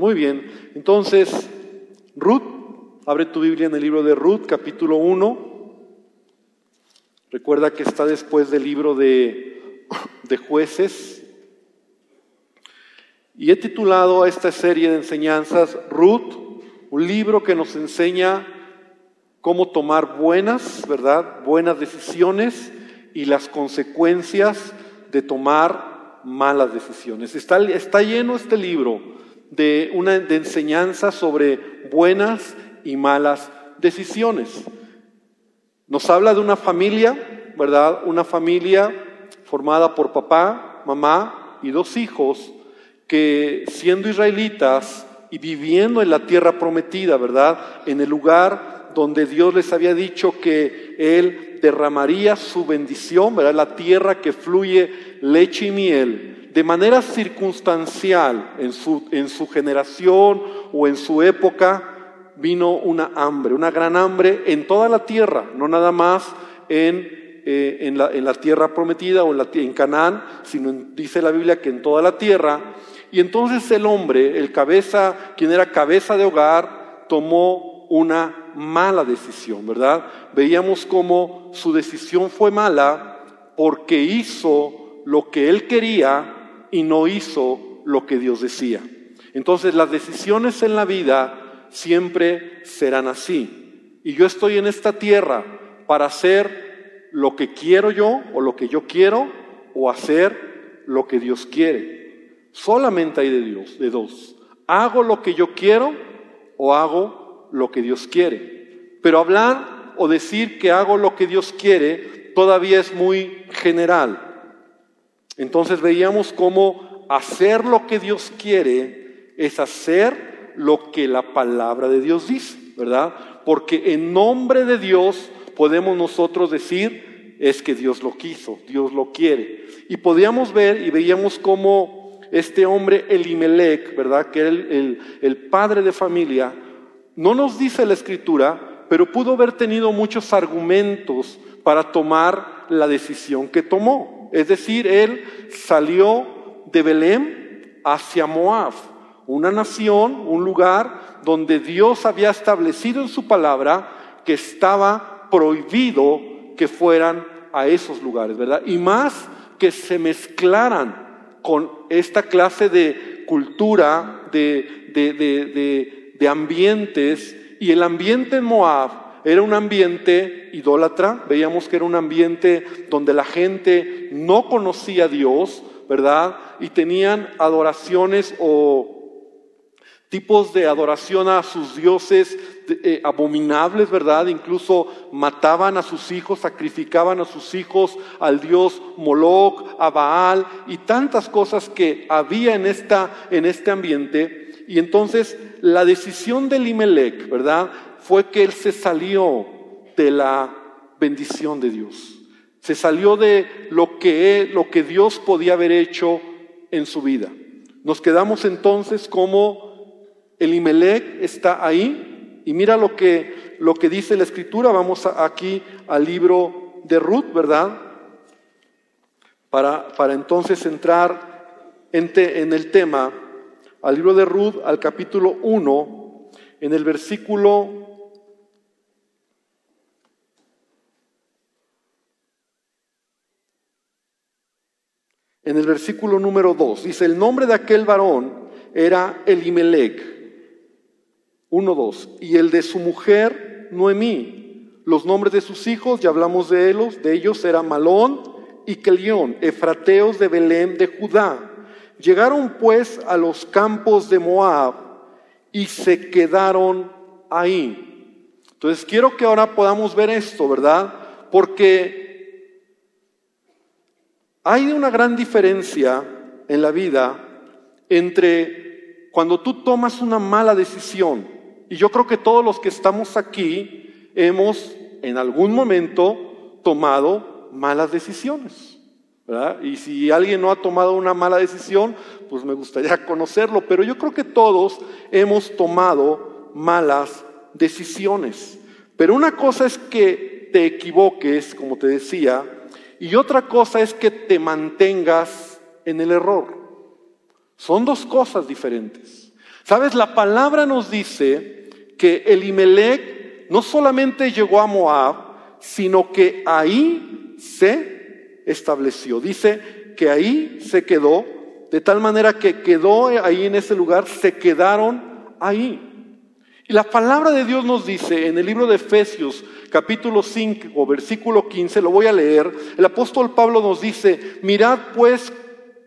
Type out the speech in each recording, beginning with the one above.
Muy bien, entonces, Ruth, abre tu Biblia en el libro de Ruth, capítulo 1. Recuerda que está después del libro de, de jueces. Y he titulado a esta serie de enseñanzas Ruth, un libro que nos enseña cómo tomar buenas, ¿verdad? Buenas decisiones y las consecuencias de tomar malas decisiones. Está, está lleno este libro de una de enseñanza sobre buenas y malas decisiones. Nos habla de una familia, ¿verdad? Una familia formada por papá, mamá y dos hijos que siendo israelitas y viviendo en la tierra prometida, ¿verdad? En el lugar donde Dios les había dicho que Él derramaría su bendición, ¿verdad? La tierra que fluye leche y miel, de manera circunstancial en su, en su generación o en su época, vino una hambre, una gran hambre en toda la tierra, no nada más en, eh, en, la, en la, tierra prometida o en, la, en Canaán, sino dice la Biblia que en toda la tierra. Y entonces el hombre, el cabeza, quien era cabeza de hogar, tomó una mala decisión, ¿verdad? Veíamos cómo su decisión fue mala porque hizo lo que él quería y no hizo lo que Dios decía. Entonces las decisiones en la vida siempre serán así. Y yo estoy en esta tierra para hacer lo que quiero yo o lo que yo quiero o hacer lo que Dios quiere. Solamente hay de Dios, de dos. Hago lo que yo quiero o hago lo que Dios quiere. Pero hablar o decir que hago lo que Dios quiere todavía es muy general. Entonces veíamos cómo hacer lo que Dios quiere es hacer lo que la palabra de Dios dice, ¿verdad? Porque en nombre de Dios podemos nosotros decir es que Dios lo quiso, Dios lo quiere. Y podíamos ver y veíamos cómo este hombre Elimelech, ¿verdad? Que era el, el, el padre de familia, no nos dice la escritura, pero pudo haber tenido muchos argumentos para tomar la decisión que tomó. Es decir, él salió de Belén hacia Moab, una nación, un lugar donde Dios había establecido en su palabra que estaba prohibido que fueran a esos lugares, ¿verdad? Y más que se mezclaran con esta clase de cultura, de, de, de, de ambientes, y el ambiente en Moab era un ambiente idólatra, veíamos que era un ambiente donde la gente no conocía a Dios, ¿verdad? Y tenían adoraciones o tipos de adoración a sus dioses eh, abominables, ¿verdad? Incluso mataban a sus hijos, sacrificaban a sus hijos al dios Moloch, a Baal y tantas cosas que había en, esta, en este ambiente. Y entonces la decisión de Limelec, ¿verdad? Fue que él se salió de la bendición de Dios. Se salió de lo que, lo que Dios podía haber hecho en su vida. Nos quedamos entonces como Elimelech está ahí y mira lo que, lo que dice la escritura. Vamos aquí al libro de Ruth, ¿verdad? Para, para entonces entrar en, en el tema, al libro de Ruth, al capítulo 1, en el versículo en el versículo número 2. Dice, el nombre de aquel varón era Elimelech. 1-2. Y el de su mujer, Noemí. Los nombres de sus hijos, ya hablamos de ellos, de ellos era Malón y Kelión, efrateos de Belén de Judá. Llegaron pues a los campos de Moab y se quedaron ahí. Entonces quiero que ahora podamos ver esto, ¿verdad? Porque hay una gran diferencia en la vida entre cuando tú tomas una mala decisión, y yo creo que todos los que estamos aquí hemos en algún momento tomado malas decisiones. Y si alguien no ha tomado una mala decisión, pues me gustaría conocerlo, pero yo creo que todos hemos tomado malas decisiones. Pero una cosa es que te equivoques, como te decía, y otra cosa es que te mantengas en el error. Son dos cosas diferentes. Sabes, la palabra nos dice que Elimelech no solamente llegó a Moab, sino que ahí se estableció. Dice que ahí se quedó, de tal manera que quedó ahí en ese lugar, se quedaron ahí. Y la palabra de Dios nos dice en el libro de Efesios capítulo 5 versículo 15, lo voy a leer, el apóstol Pablo nos dice, mirad pues,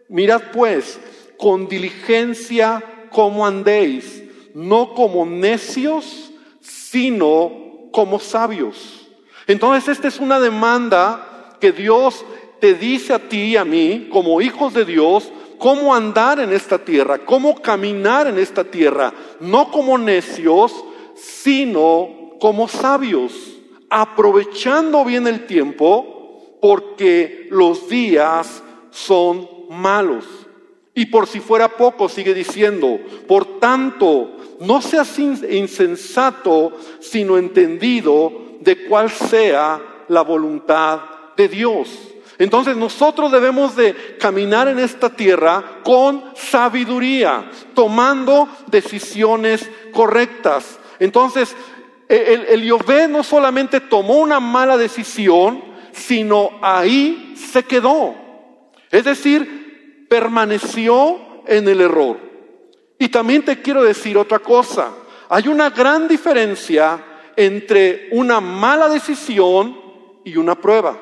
mirad pues con diligencia cómo andéis, no como necios, sino como sabios. Entonces esta es una demanda que Dios te dice a ti y a mí, como hijos de Dios, cómo andar en esta tierra, cómo caminar en esta tierra, no como necios, sino como sabios, aprovechando bien el tiempo, porque los días son malos. Y por si fuera poco, sigue diciendo, por tanto, no seas insensato, sino entendido de cuál sea la voluntad de Dios. Entonces nosotros debemos de caminar en esta tierra con sabiduría, tomando decisiones correctas. Entonces, el, el no solamente tomó una mala decisión, sino ahí se quedó. Es decir, permaneció en el error. Y también te quiero decir otra cosa. Hay una gran diferencia entre una mala decisión y una prueba.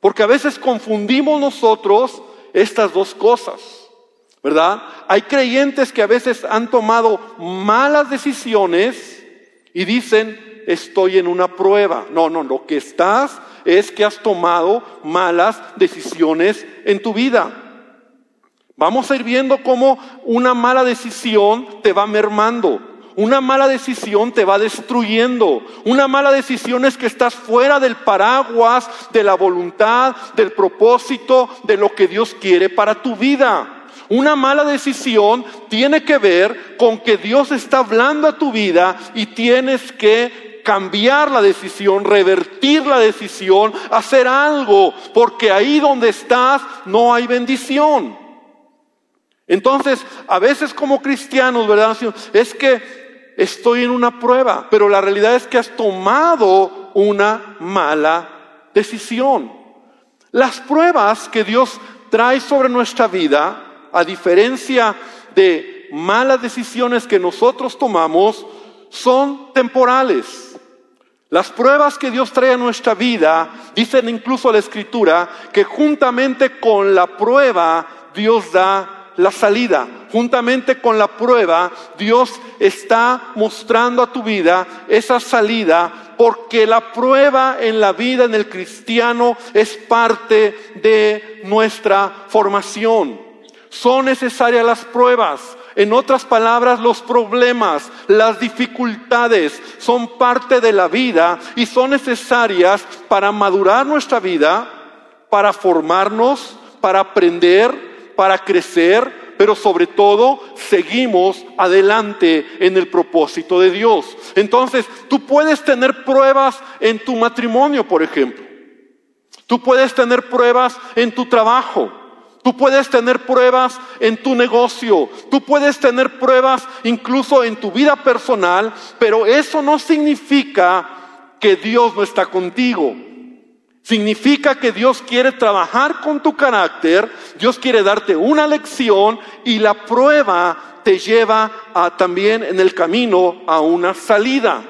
Porque a veces confundimos nosotros estas dos cosas, ¿verdad? Hay creyentes que a veces han tomado malas decisiones y dicen, estoy en una prueba. No, no, lo que estás es que has tomado malas decisiones en tu vida. Vamos a ir viendo cómo una mala decisión te va mermando. Una mala decisión te va destruyendo. Una mala decisión es que estás fuera del paraguas de la voluntad, del propósito, de lo que Dios quiere para tu vida. Una mala decisión tiene que ver con que Dios está hablando a tu vida y tienes que cambiar la decisión, revertir la decisión, hacer algo, porque ahí donde estás no hay bendición. Entonces, a veces como cristianos, ¿verdad? Es que estoy en una prueba, pero la realidad es que has tomado una mala decisión. Las pruebas que Dios trae sobre nuestra vida, a diferencia de malas decisiones que nosotros tomamos, son temporales. Las pruebas que Dios trae a nuestra vida, dicen incluso la Escritura, que juntamente con la prueba Dios da la salida. Juntamente con la prueba, Dios está mostrando a tu vida esa salida porque la prueba en la vida en el cristiano es parte de nuestra formación. Son necesarias las pruebas. En otras palabras, los problemas, las dificultades son parte de la vida y son necesarias para madurar nuestra vida, para formarnos, para aprender, para crecer, pero sobre todo seguimos adelante en el propósito de Dios. Entonces, tú puedes tener pruebas en tu matrimonio, por ejemplo. Tú puedes tener pruebas en tu trabajo. Tú puedes tener pruebas en tu negocio, tú puedes tener pruebas incluso en tu vida personal, pero eso no significa que Dios no está contigo. Significa que Dios quiere trabajar con tu carácter, Dios quiere darte una lección y la prueba te lleva a, también en el camino a una salida.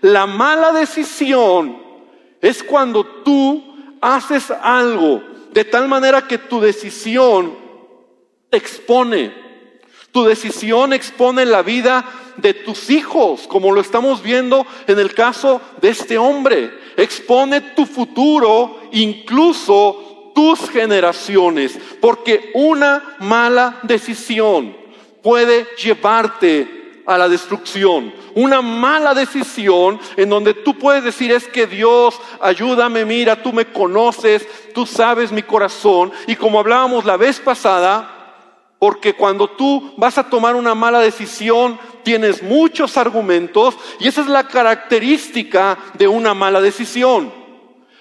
La mala decisión es cuando tú haces algo de tal manera que tu decisión expone. Tu decisión expone la vida de tus hijos, como lo estamos viendo en el caso de este hombre expone tu futuro, incluso tus generaciones, porque una mala decisión puede llevarte a la destrucción. Una mala decisión en donde tú puedes decir es que Dios, ayúdame, mira, tú me conoces, tú sabes mi corazón. Y como hablábamos la vez pasada, porque cuando tú vas a tomar una mala decisión, tienes muchos argumentos y esa es la característica de una mala decisión.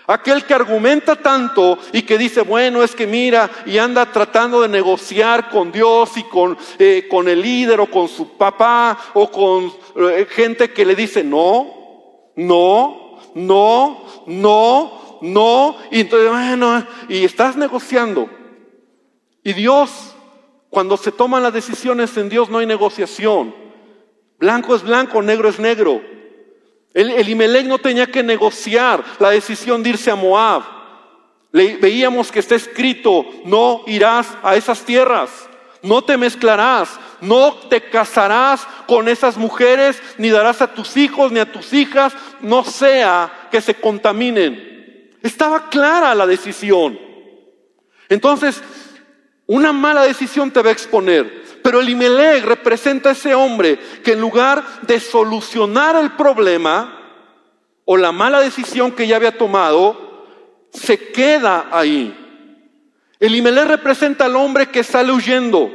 Aquel que argumenta tanto y que dice, bueno, es que mira, y anda tratando de negociar con Dios y con, eh, con el líder o con su papá o con eh, gente que le dice, no, no, no, no, no. Y entonces, bueno, y estás negociando. Y Dios, cuando se toman las decisiones en Dios no hay negociación. Blanco es blanco, negro es negro. El, Elimelech no tenía que negociar la decisión de irse a Moab. Le, veíamos que está escrito, no irás a esas tierras, no te mezclarás, no te casarás con esas mujeres, ni darás a tus hijos ni a tus hijas, no sea que se contaminen. Estaba clara la decisión. Entonces, una mala decisión te va a exponer. Pero Elimelech representa a ese hombre que en lugar de solucionar el problema o la mala decisión que ya había tomado, se queda ahí. Elimelech representa al hombre que sale huyendo,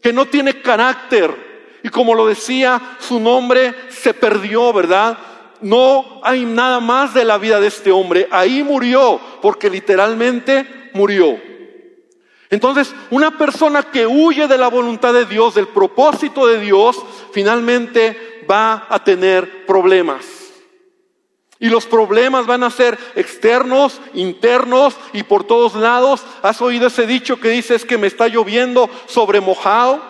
que no tiene carácter. Y como lo decía, su nombre se perdió, ¿verdad? No hay nada más de la vida de este hombre. Ahí murió, porque literalmente murió. Entonces, una persona que huye de la voluntad de Dios, del propósito de Dios, finalmente va a tener problemas. Y los problemas van a ser externos, internos y por todos lados. ¿Has oído ese dicho que dice es que me está lloviendo sobre mojado?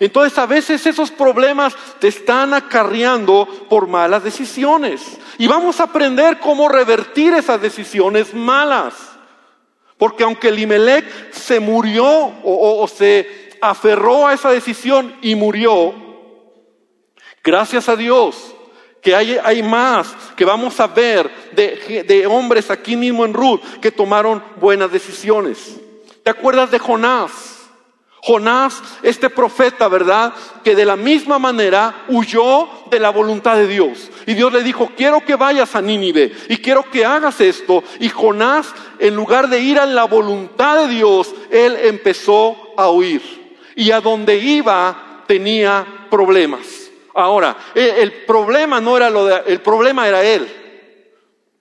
Entonces a veces esos problemas te están acarreando por malas decisiones. Y vamos a aprender cómo revertir esas decisiones malas. Porque aunque Elimelech se murió o, se aferró a esa decisión y murió, gracias a Dios que hay, hay, más, que vamos a ver de, de, hombres aquí mismo en Ruth que tomaron buenas decisiones. ¿Te acuerdas de Jonás? Jonás, este profeta, ¿verdad? Que de la misma manera huyó de la voluntad de Dios. Y Dios le dijo, quiero que vayas a Nínive y quiero que hagas esto. Y Jonás, en lugar de ir a la voluntad de Dios, él empezó a huir. Y a donde iba tenía problemas. Ahora, el, problema no era lo de, el problema era él.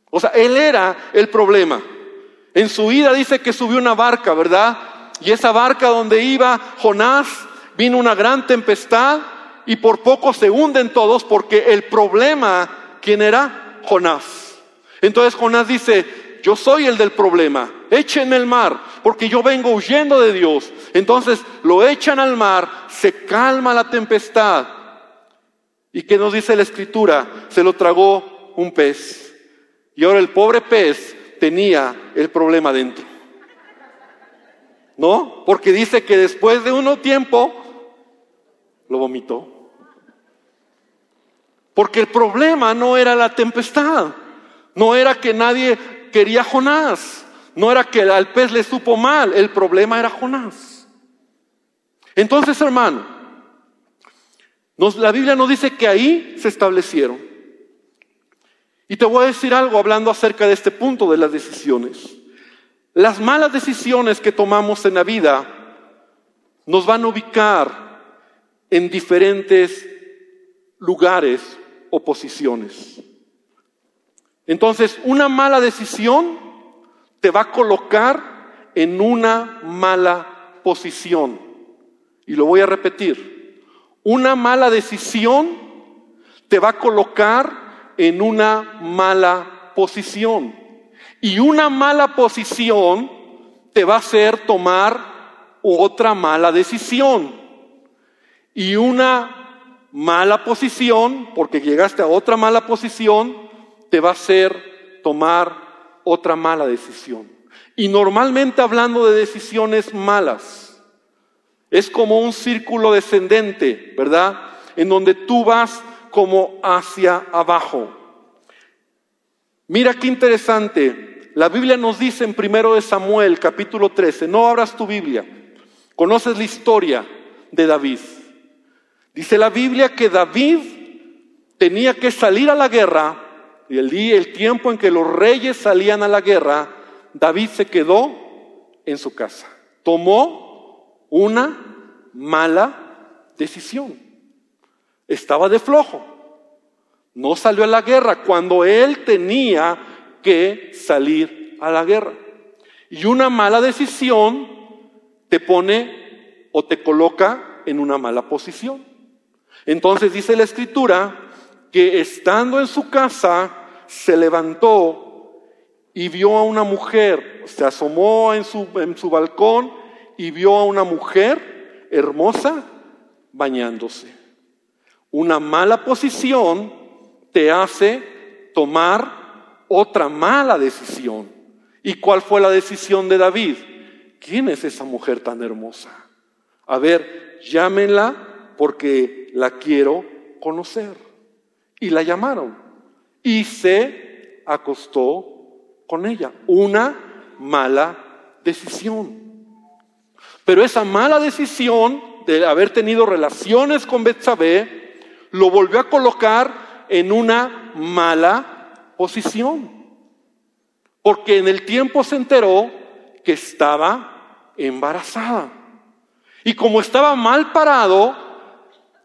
O sea, él era el problema. En su ida dice que subió una barca, ¿verdad? Y esa barca donde iba Jonás, vino una gran tempestad y por poco se hunden todos porque el problema, ¿quién era? Jonás. Entonces Jonás dice, yo soy el del problema, échenme el mar, porque yo vengo huyendo de Dios. Entonces lo echan al mar, se calma la tempestad. ¿Y qué nos dice la escritura? Se lo tragó un pez. Y ahora el pobre pez tenía el problema dentro. ¿no? Porque dice que después de un tiempo lo vomitó. Porque el problema no era la tempestad, no era que nadie quería Jonás, no era que al pez le supo mal, el problema era Jonás. Entonces, hermano, la Biblia nos dice que ahí se establecieron. Y te voy a decir algo hablando acerca de este punto de las decisiones. Las malas decisiones que tomamos en la vida nos van a ubicar en diferentes lugares o posiciones. Entonces, una mala decisión te va a colocar en una mala posición. Y lo voy a repetir. Una mala decisión te va a colocar en una mala posición. Y una mala posición te va a hacer tomar otra mala decisión. Y una mala posición, porque llegaste a otra mala posición, te va a hacer tomar otra mala decisión. Y normalmente hablando de decisiones malas, es como un círculo descendente, ¿verdad? En donde tú vas como hacia abajo. Mira qué interesante. La Biblia nos dice en primero de Samuel, capítulo 13, no abras tu Biblia. Conoces la historia de David. Dice la Biblia que David tenía que salir a la guerra y el día, el tiempo en que los reyes salían a la guerra, David se quedó en su casa. Tomó una mala decisión. Estaba de flojo no salió a la guerra cuando él tenía que salir a la guerra. Y una mala decisión te pone o te coloca en una mala posición. Entonces dice la escritura que estando en su casa se levantó y vio a una mujer, se asomó en su, en su balcón y vio a una mujer hermosa bañándose. Una mala posición te hace tomar otra mala decisión. ¿Y cuál fue la decisión de David? ¿Quién es esa mujer tan hermosa? A ver, llámenla porque la quiero conocer. Y la llamaron. Y se acostó con ella. Una mala decisión. Pero esa mala decisión de haber tenido relaciones con Betsabé lo volvió a colocar en una mala posición. Porque en el tiempo se enteró que estaba embarazada. Y como estaba mal parado,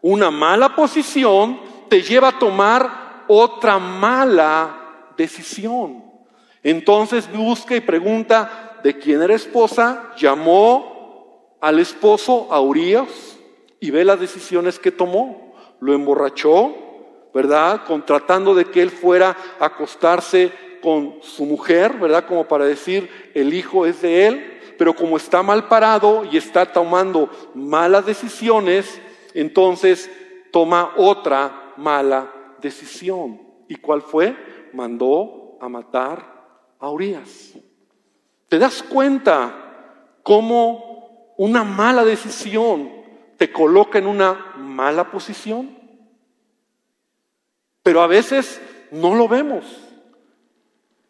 una mala posición te lleva a tomar otra mala decisión. Entonces busca y pregunta de quién era esposa, llamó al esposo a Urias y ve las decisiones que tomó. Lo emborrachó, ¿verdad? Contratando de que él fuera a acostarse con su mujer, ¿verdad? Como para decir, el hijo es de él, pero como está mal parado y está tomando malas decisiones, entonces toma otra mala decisión. ¿Y cuál fue? Mandó a matar a Urias. ¿Te das cuenta cómo una mala decisión te coloca en una mala posición? Pero a veces no lo vemos.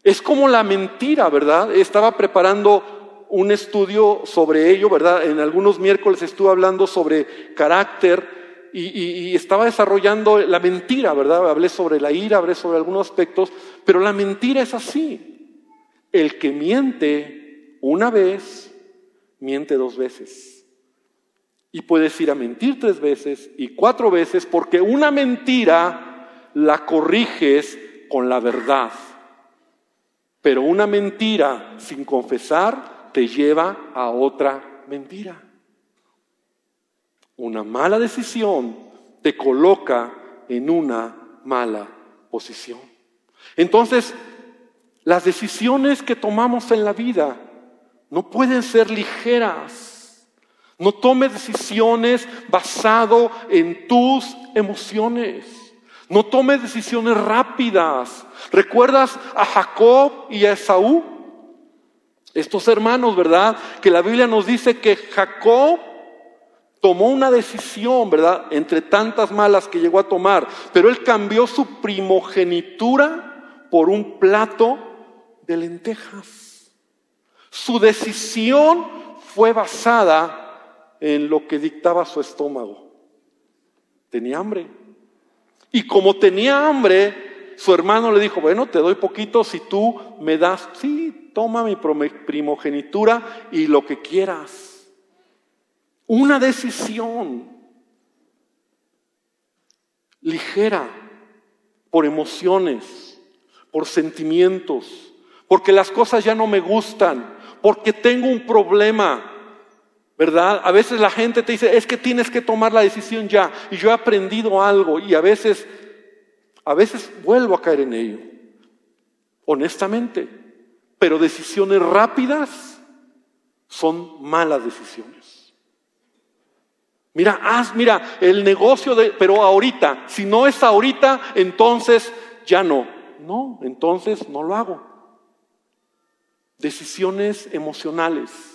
Es como la mentira, ¿verdad? Estaba preparando un estudio sobre ello, ¿verdad? En algunos miércoles estuve hablando sobre carácter y, estaba desarrollando la mentira, ¿verdad? Hablé sobre la ira, hablé sobre algunos aspectos, pero la mentira es así. El que miente una vez, miente dos veces. Y puedes ir a mentir tres veces y cuatro veces porque una mentira la corriges con la verdad. Pero una mentira sin confesar te lleva a otra mentira. Una mala decisión te coloca en una mala posición. Entonces, las decisiones que tomamos en la vida no pueden ser ligeras. No tomes decisiones basado en tus emociones. No tomes decisiones rápidas. ¿Recuerdas a Jacob y a Esaú? Estos hermanos, ¿verdad? Que la Biblia nos dice que Jacob tomó una decisión, ¿verdad? Entre tantas malas que llegó a tomar, pero él cambió su primogenitura por un plato de lentejas. Su decisión fue basada en lo que dictaba su estómago. Tenía hambre. Y como tenía hambre, su hermano le dijo, bueno, te doy poquito si tú me das, sí, toma mi primogenitura y lo que quieras. Una decisión ligera por emociones, por sentimientos, porque las cosas ya no me gustan, porque tengo un problema, ¿verdad? A veces la gente te dice, es que tienes que tomar la decisión ya. Y yo he aprendido algo y a veces, a veces vuelvo a caer en ello, honestamente. Pero decisiones rápidas son malas decisiones. Mira, haz, mira, el negocio de, pero ahorita, si no es ahorita, entonces ya no. No, entonces no lo hago. Decisiones emocionales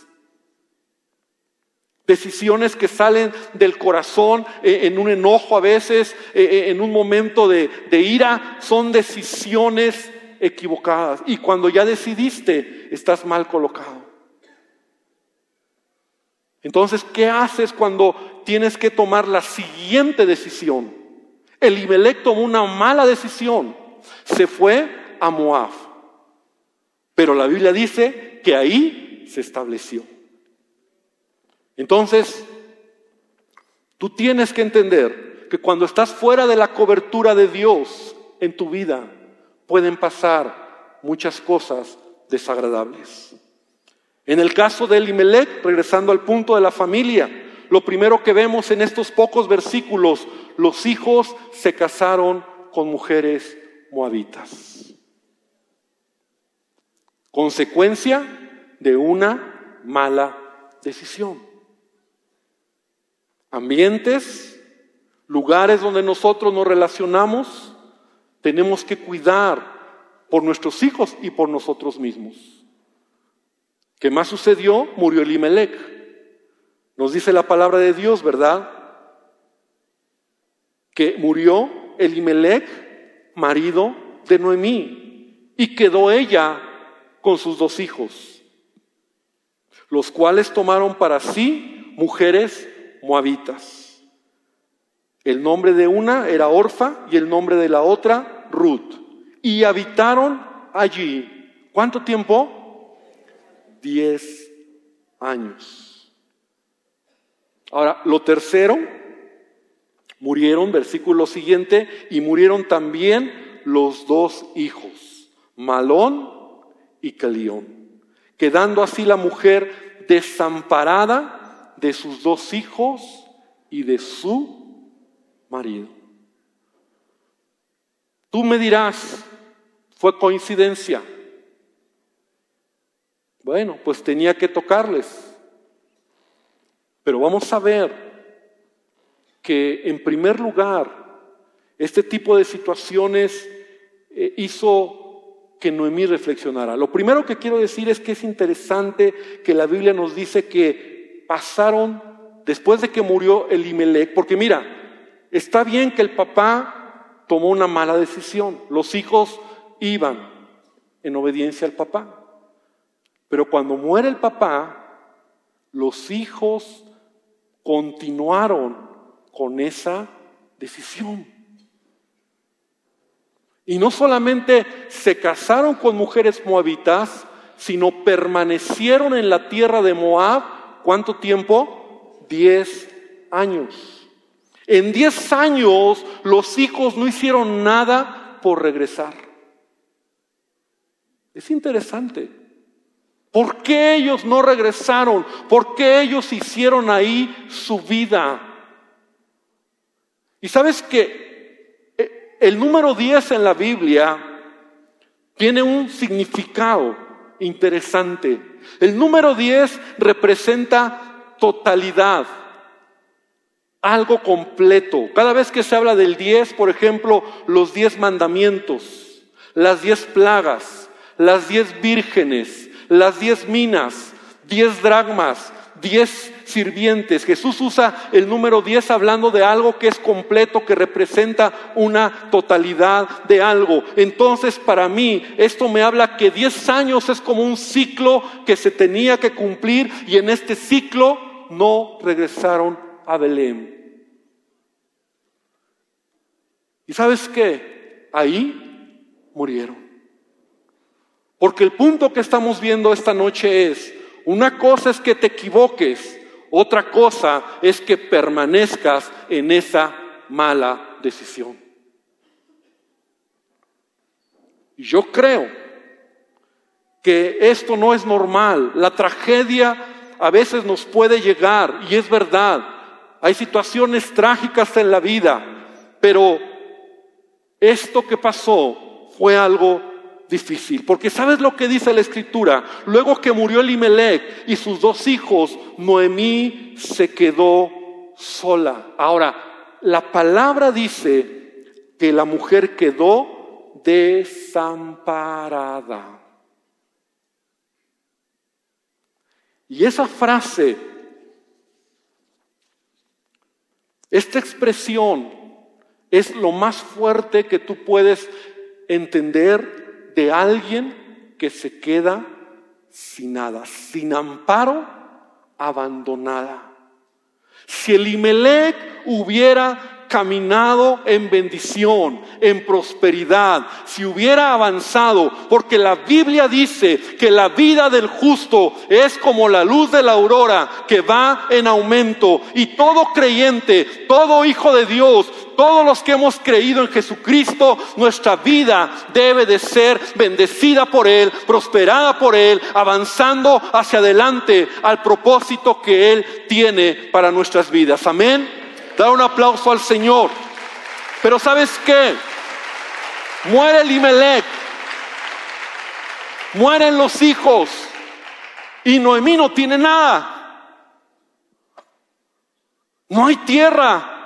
Decisiones que salen del corazón eh, en un enojo a veces, eh, eh, en un momento de, de ira, son decisiones equivocadas. Y cuando ya decidiste, estás mal colocado. Entonces, ¿qué haces cuando tienes que tomar la siguiente decisión? El Imelec tomó una mala decisión. Se fue a Moab. Pero la Biblia dice que ahí se estableció. Entonces, tú tienes que entender que cuando estás fuera de la cobertura de Dios en tu vida, pueden pasar muchas cosas desagradables. En el caso de Elimelech, regresando al punto de la familia, lo primero que vemos en estos pocos versículos, los hijos se casaron con mujeres moabitas. Consecuencia de una mala decisión. Ambientes, lugares donde nosotros nos relacionamos, tenemos que cuidar por nuestros hijos y por nosotros mismos. ¿Qué más sucedió? Murió Elimelech. Nos dice la palabra de Dios, ¿verdad? Que murió Elimelech, marido de Noemí, y quedó ella con sus dos hijos, los cuales tomaron para sí mujeres moabitas. El nombre de una era Orfa y el nombre de la otra Ruth. Y habitaron allí. ¿Cuánto tiempo? Diez años. Ahora, lo tercero, murieron, versículo siguiente, y murieron también los dos hijos, Malón y Calión, quedando así la mujer desamparada de sus dos hijos y de su marido. Tú me dirás, fue coincidencia. Bueno, pues tenía que tocarles. Pero vamos a ver que en primer lugar, este tipo de situaciones eh, hizo que Noemí reflexionara. Lo primero que quiero decir es que es interesante que la Biblia nos dice que pasaron después de que murió Elimelech, porque mira, está bien que el papá tomó una mala decisión, los hijos iban en obediencia al papá. Pero cuando muere el papá, los hijos continuaron con esa decisión. Y no solamente se casaron con mujeres moabitas, sino permanecieron en la tierra de Moab, ¿cuánto tiempo? Diez años. En diez años los hijos no hicieron nada por regresar. Es interesante. ¿Por qué ellos no regresaron? ¿Por qué ellos hicieron ahí su vida? Y sabes que eh, el número 10 en la Biblia tiene un significado interesante. El número 10 representa totalidad, algo completo. Cada vez que se habla del 10, por ejemplo, los 10 mandamientos, las 10 plagas, las diez vírgenes, las diez minas, diez dragmas, diez sirvientes. Jesús usa el número diez hablando de algo que es completo, que representa una totalidad de algo. Entonces, para mí, esto me habla que diez años es como un ciclo que se tenía que cumplir y en este ciclo no regresaron a Belén. ¿Y sabes qué? Ahí murieron. Porque el punto que estamos viendo esta noche es, una cosa es que te equivoques, otra cosa es que permanezcas en esa mala decisión. Yo creo que esto no es normal. La tragedia a veces nos puede llegar, y es verdad, hay situaciones trágicas en la vida, pero esto que pasó fue algo difícil. Porque ¿sabes lo que dice la escritura? Luego que murió Elimelech y sus dos hijos, Noemí se quedó sola. Ahora, la palabra dice que la mujer quedó desamparada. Y esa frase, esta expresión, es lo más fuerte que tú puedes entender de alguien que se queda sin nada, sin amparo, abandonada. Si Elimelech hubiera caminado en bendición, en prosperidad, si hubiera avanzado, porque la Biblia dice que la vida del justo es como la luz de la aurora que va en aumento y todo creyente, todo hijo de Dios, todos los que hemos creído en Jesucristo, nuestra vida debe de ser bendecida por Él, prosperada por Él, avanzando hacia adelante al propósito que Él tiene para nuestras vidas. Amén. Dar un aplauso al Señor. Pero ¿sabes qué? Muere Limelec. Mueren los hijos. Y Noemí no tiene nada. No hay tierra.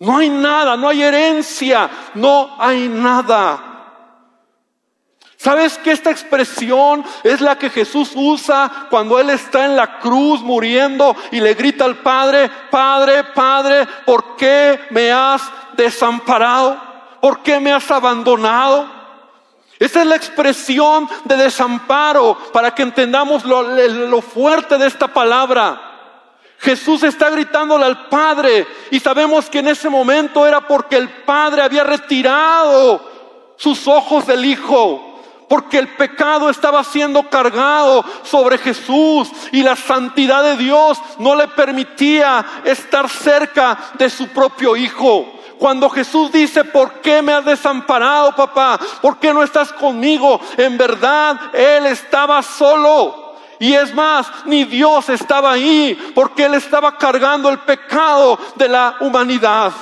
No hay nada, no hay herencia, no hay nada. ¿Sabes que esta expresión es la que Jesús usa cuando Él está en la cruz muriendo y le grita al Padre, Padre, Padre, ¿por qué me has desamparado? ¿Por qué me has abandonado? Esa es la expresión de desamparo para que entendamos lo, lo fuerte de esta palabra. Jesús está gritándole al Padre y sabemos que en ese momento era porque el Padre había retirado sus ojos del Hijo porque el pecado estaba siendo cargado sobre Jesús y la santidad de Dios no le permitía estar cerca de su propio Hijo. Cuando Jesús dice, ¿por qué me has desamparado, papá? ¿Por qué no estás conmigo? En verdad, Él estaba solo. Y es más, ni Dios estaba ahí, porque Él estaba cargando el pecado de la humanidad.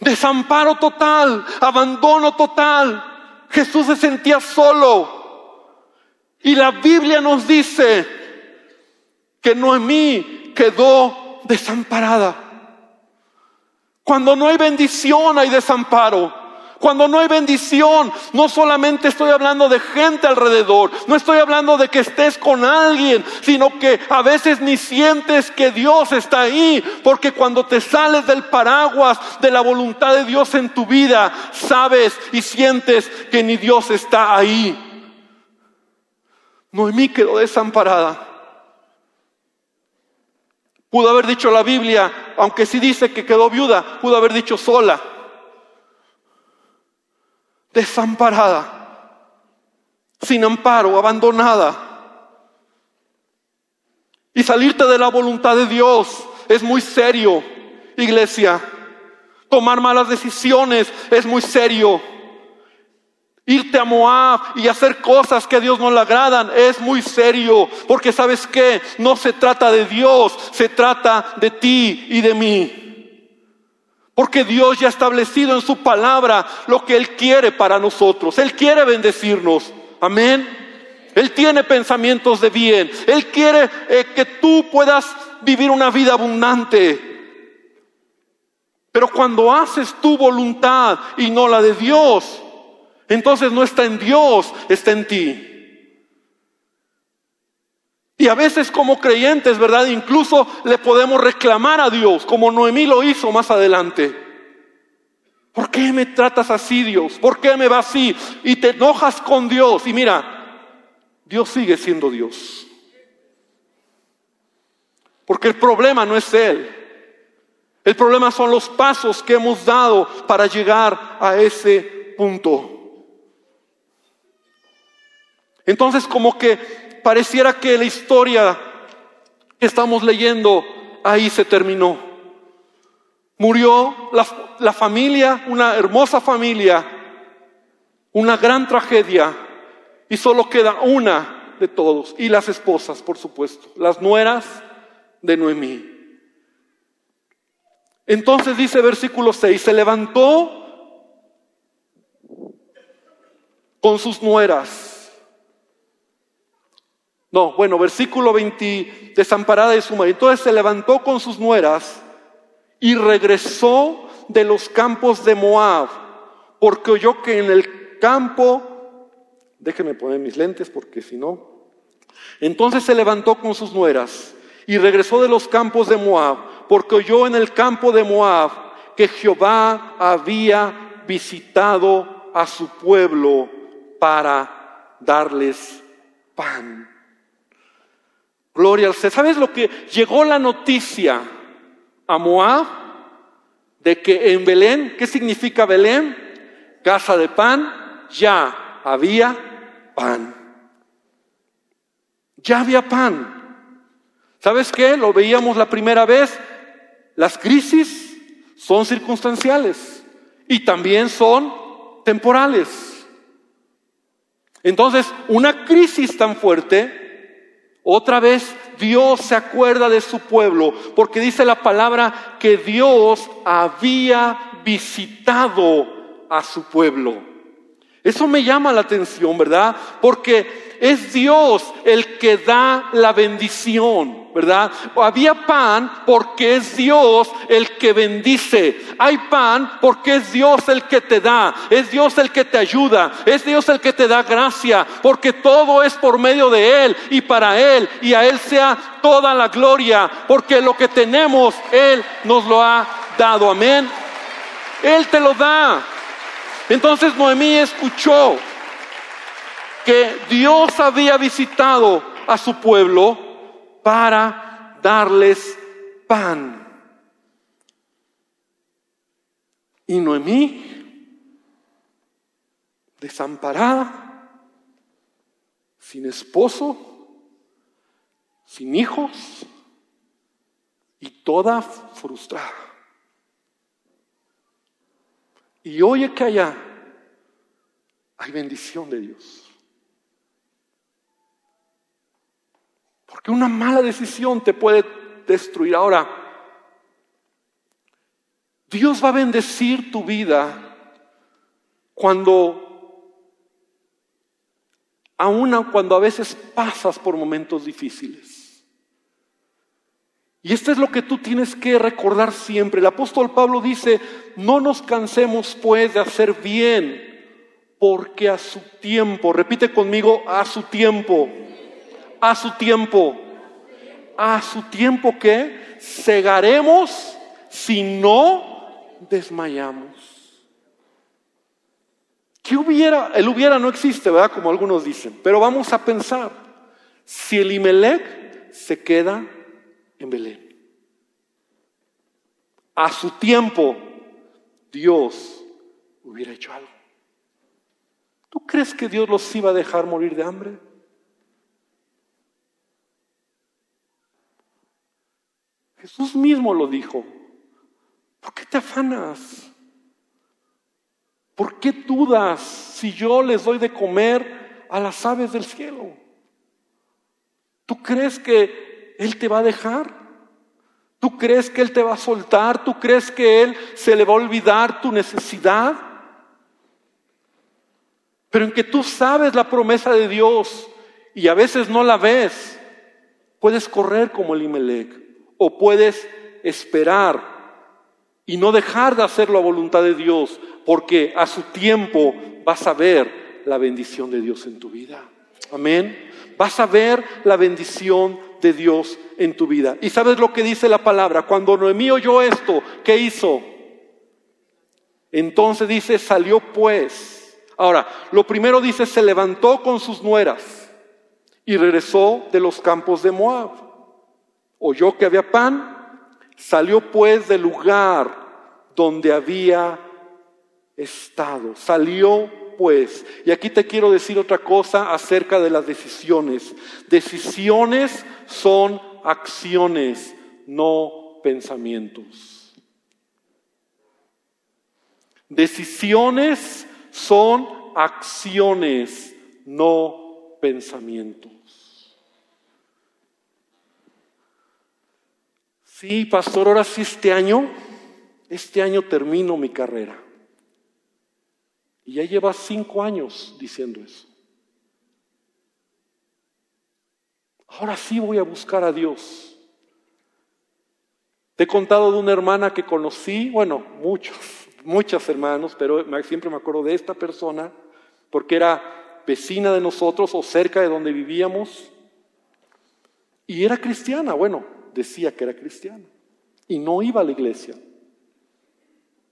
Desamparo total, abandono total. Jesús se sentía solo. Y la Biblia nos dice que Noemí quedó desamparada. Cuando no hay bendición hay desamparo. Cuando no hay bendición, no solamente estoy hablando de gente alrededor, no estoy hablando de que estés con alguien, sino que a veces ni sientes que Dios está ahí, porque cuando te sales del paraguas de la voluntad de Dios en tu vida, sabes y sientes que ni Dios está ahí. Noemí quedó desamparada. Pudo haber dicho la Biblia, aunque sí dice que quedó viuda, pudo haber dicho sola desamparada, sin amparo, abandonada. Y salirte de la voluntad de Dios es muy serio, iglesia. Tomar malas decisiones es muy serio. Irte a Moab y hacer cosas que a Dios no le agradan es muy serio, porque sabes que no se trata de Dios, se trata de ti y de mí. Porque Dios ya ha establecido en su palabra lo que Él quiere para nosotros. Él quiere bendecirnos. Amén. Él tiene pensamientos de bien. Él quiere eh, que tú puedas vivir una vida abundante. Pero cuando haces tu voluntad y no la de Dios, entonces no está en Dios, está en ti. Y a veces como creyentes, ¿verdad? Incluso le podemos reclamar a Dios, como Noemí lo hizo más adelante. ¿Por qué me tratas así, Dios? ¿Por qué me va así? Y te enojas con Dios. Y mira, Dios sigue siendo Dios. Porque el problema no es Él. El problema son los pasos que hemos dado para llegar a ese punto. Entonces como que pareciera que la historia que estamos leyendo ahí se terminó. Murió la, la familia, una hermosa familia, una gran tragedia, y solo queda una de todos, y las esposas, por supuesto, las nueras de Noemí. Entonces dice versículo 6, se levantó con sus nueras no, bueno, versículo 20, desamparada de su marido. Entonces se levantó con sus nueras y regresó de los campos de Moab, porque oyó que en el campo, déjenme poner mis lentes porque si no, entonces se levantó con sus nueras y regresó de los campos de Moab, porque oyó en el campo de Moab que Jehová había visitado a su pueblo para darles pan. Gloria al Señor. ¿Sabes lo que llegó la noticia a Moab? de que en Belén, ¿qué significa Belén? Casa de pan, ya había pan. Ya había pan. ¿Sabes qué? Lo veíamos la primera vez. Las crisis son circunstanciales y también son temporales. Entonces, una crisis tan fuerte, otra vez Dios se acuerda de su pueblo, porque dice la palabra que Dios había visitado a su pueblo. Eso me llama la atención, ¿verdad? Porque es Dios el que da la bendición, ¿verdad? Había pan porque es Dios el que bendice. Hay pan porque es Dios el que te da, es Dios el que te ayuda, es Dios el que te da gracia, porque todo es por medio de Él y para Él y a Él sea toda la gloria, porque lo que tenemos Él nos lo ha dado. Amén. Él te lo da. Entonces Noemí escuchó que Dios había visitado a su pueblo para darles pan. Y Noemí, desamparada, sin esposo, sin hijos y toda frustrada. Y oye que allá hay bendición de Dios. Porque una mala decisión te puede destruir. Ahora, Dios va a bendecir tu vida cuando, aun cuando a veces pasas por momentos difíciles. Y esto es lo que tú tienes que recordar siempre. El apóstol Pablo dice, no nos cansemos pues de hacer bien, porque a su tiempo, repite conmigo, a su tiempo, a su tiempo, a su tiempo que cegaremos si no desmayamos. ¿Qué hubiera? El hubiera no existe, ¿verdad? Como algunos dicen. Pero vamos a pensar, si el Imelec se queda en Belén. A su tiempo, Dios hubiera hecho algo. ¿Tú crees que Dios los iba a dejar morir de hambre? Jesús mismo lo dijo. ¿Por qué te afanas? ¿Por qué dudas si yo les doy de comer a las aves del cielo? ¿Tú crees que él te va a dejar? ¿Tú crees que Él te va a soltar? ¿Tú crees que Él se le va a olvidar tu necesidad? Pero en que tú sabes la promesa de Dios y a veces no la ves, puedes correr como el Imelec o puedes esperar y no dejar de hacerlo a voluntad de Dios, porque a su tiempo vas a ver la bendición de Dios en tu vida. Amén. Vas a ver la bendición de Dios en tu vida. Y sabes lo que dice la palabra. Cuando Noemí oyó esto, ¿qué hizo? Entonces dice, salió pues. Ahora, lo primero dice, se levantó con sus nueras y regresó de los campos de Moab. Oyó que había pan, salió pues del lugar donde había estado. Salió pues. Y aquí te quiero decir otra cosa acerca de las decisiones. Decisiones son acciones, no pensamientos. Decisiones son acciones, no pensamientos. Sí, pastor, ahora sí este año, este año termino mi carrera. Y ya lleva cinco años diciendo eso. Ahora sí voy a buscar a Dios. Te he contado de una hermana que conocí, bueno, muchos, muchos hermanos, pero siempre me acuerdo de esta persona porque era vecina de nosotros o cerca de donde vivíamos y era cristiana, bueno, decía que era cristiana y no iba a la iglesia.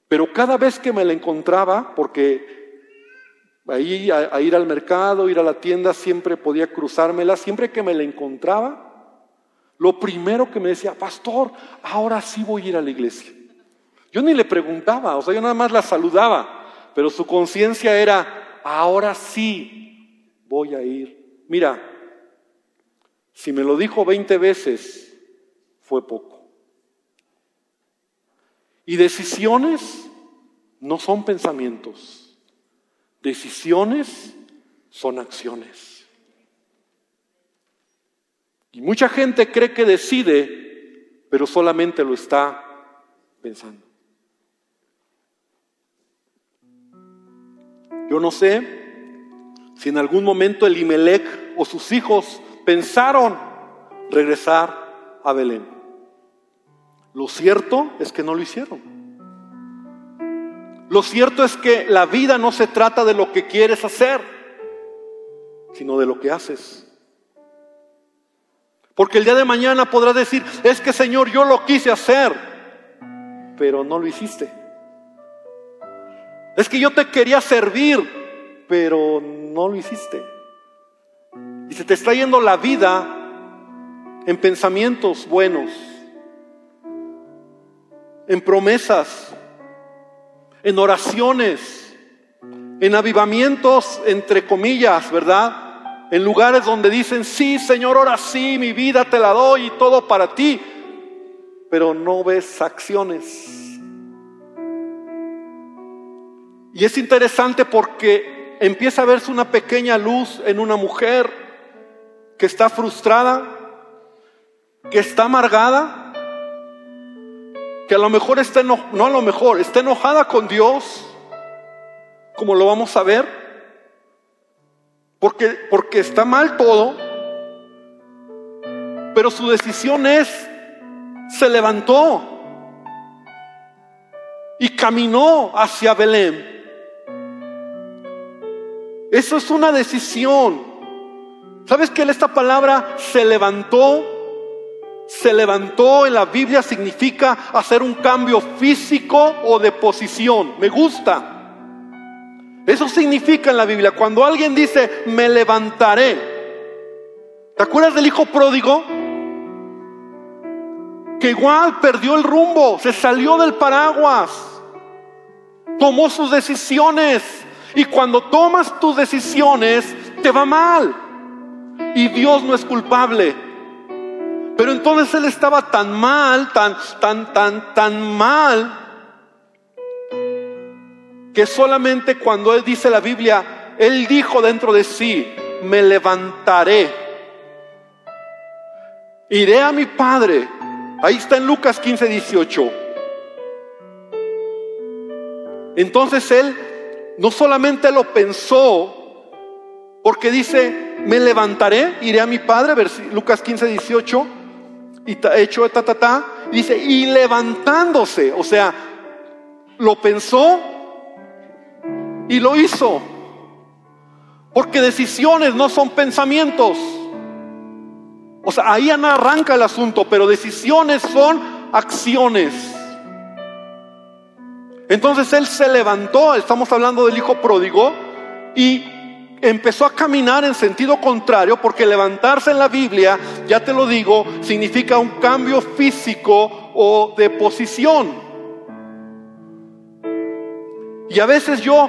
Pero cada vez que me la encontraba, porque Ahí a, ir al mercado, ir a la tienda, siempre podía cruzármela, siempre que me la encontraba, lo primero que me decía, pastor, ahora sí voy a ir a la iglesia. Yo ni le preguntaba, o sea, yo nada más la saludaba, pero su conciencia era, ahora sí voy a ir. Mira, si me lo dijo 20 veces, fue poco. Y decisiones no son pensamientos. Decisiones son acciones. Y mucha gente cree que decide, pero solamente lo está pensando. Yo no sé si en algún momento el Imelec o sus hijos pensaron regresar a Belén. Lo cierto es que no lo hicieron. Lo cierto es que la vida no se trata de lo que quieres hacer, sino de lo que haces. Porque el día de mañana podrás decir, es que Señor, yo lo quise hacer, pero no lo hiciste. Es que yo te quería servir, pero no lo hiciste. Y se te está yendo la vida en pensamientos buenos, en promesas, en oraciones, en avivamientos, entre comillas, ¿verdad? En lugares donde dicen, sí, Señor, ahora sí, mi vida te la doy y todo para ti, pero no ves acciones. Y es interesante porque empieza a verse una pequeña luz en una mujer que está frustrada, que está amargada, que a lo mejor está no a lo mejor, está enojada con Dios, como lo vamos a ver, porque, porque está mal todo, pero su decisión es, se levantó y caminó hacia Belén. Eso es una decisión. ¿Sabes qué? Esta palabra se levantó se levantó en la Biblia significa hacer un cambio físico o de posición. Me gusta. Eso significa en la Biblia. Cuando alguien dice, me levantaré. ¿Te acuerdas del hijo pródigo? Que igual perdió el rumbo, se salió del paraguas, tomó sus decisiones. Y cuando tomas tus decisiones, te va mal. Y Dios no es culpable. Pero entonces él estaba tan mal, tan, tan, tan, tan mal, que solamente cuando él dice la Biblia, él dijo dentro de sí, me levantaré, iré a mi padre. Ahí está en Lucas 15, 18. Entonces él no solamente lo pensó, porque dice, me levantaré, iré a mi padre, Lucas 15, 18 y hecho ta, ta, ta, dice, y levantándose, o sea, lo pensó y lo hizo. Porque decisiones no son pensamientos. O sea, ahí arranca el asunto, pero decisiones son acciones. Entonces él se levantó, estamos hablando del hijo pródigo, y empezó a caminar en sentido contrario, porque levantarse en la Biblia, ya te lo digo, significa un cambio físico o de posición. Y a veces yo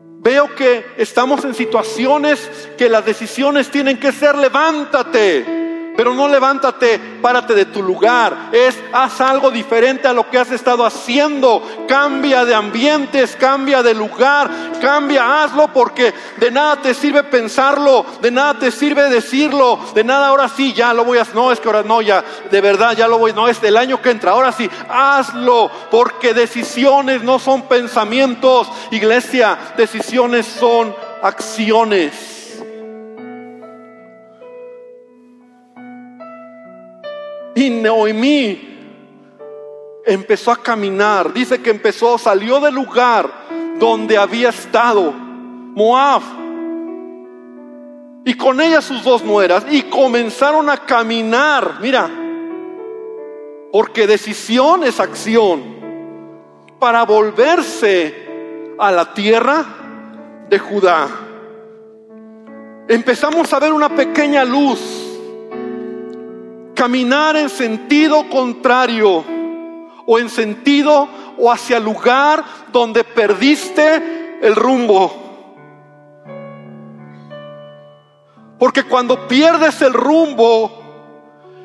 veo que estamos en situaciones que las decisiones tienen que ser levántate. Pero no levántate, párate de tu lugar. Es haz algo diferente a lo que has estado haciendo. Cambia de ambientes, cambia de lugar, cambia, hazlo porque de nada te sirve pensarlo, de nada te sirve decirlo, de nada ahora sí, ya lo voy a no, es que ahora no, ya, de verdad ya lo voy, no, es del año que entra, ahora sí, hazlo porque decisiones no son pensamientos, iglesia, decisiones son acciones. Y Noemí empezó a caminar. Dice que empezó, salió del lugar donde había estado, Moab. Y con ella sus dos nueras. Y comenzaron a caminar. Mira, porque decisión es acción. Para volverse a la tierra de Judá. Empezamos a ver una pequeña luz caminar en sentido contrario o en sentido o hacia lugar donde perdiste el rumbo. Porque cuando pierdes el rumbo,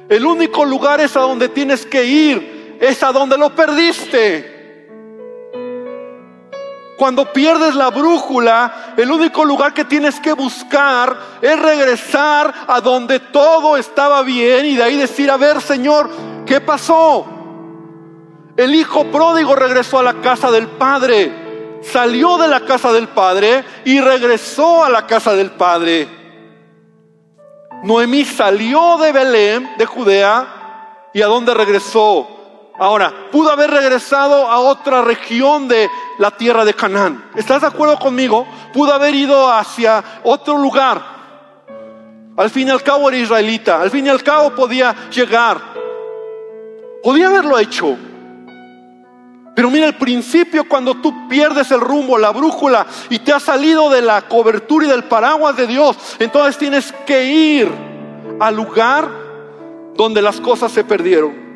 el único lugar es a donde tienes que ir, es a donde lo perdiste. Cuando pierdes la brújula, el único lugar que tienes que buscar es regresar a donde todo estaba bien y de ahí decir, a ver Señor, ¿qué pasó? El hijo pródigo regresó a la casa del padre, salió de la casa del padre y regresó a la casa del padre. Noemí salió de Belén, de Judea, y a dónde regresó? Ahora, pudo haber regresado a otra región de la tierra de Canaán. ¿Estás de acuerdo conmigo? Pudo haber ido hacia otro lugar. Al fin y al cabo era israelita. Al fin y al cabo podía llegar. Podía haberlo hecho. Pero mira, el principio cuando tú pierdes el rumbo, la brújula, y te has salido de la cobertura y del paraguas de Dios, entonces tienes que ir al lugar donde las cosas se perdieron.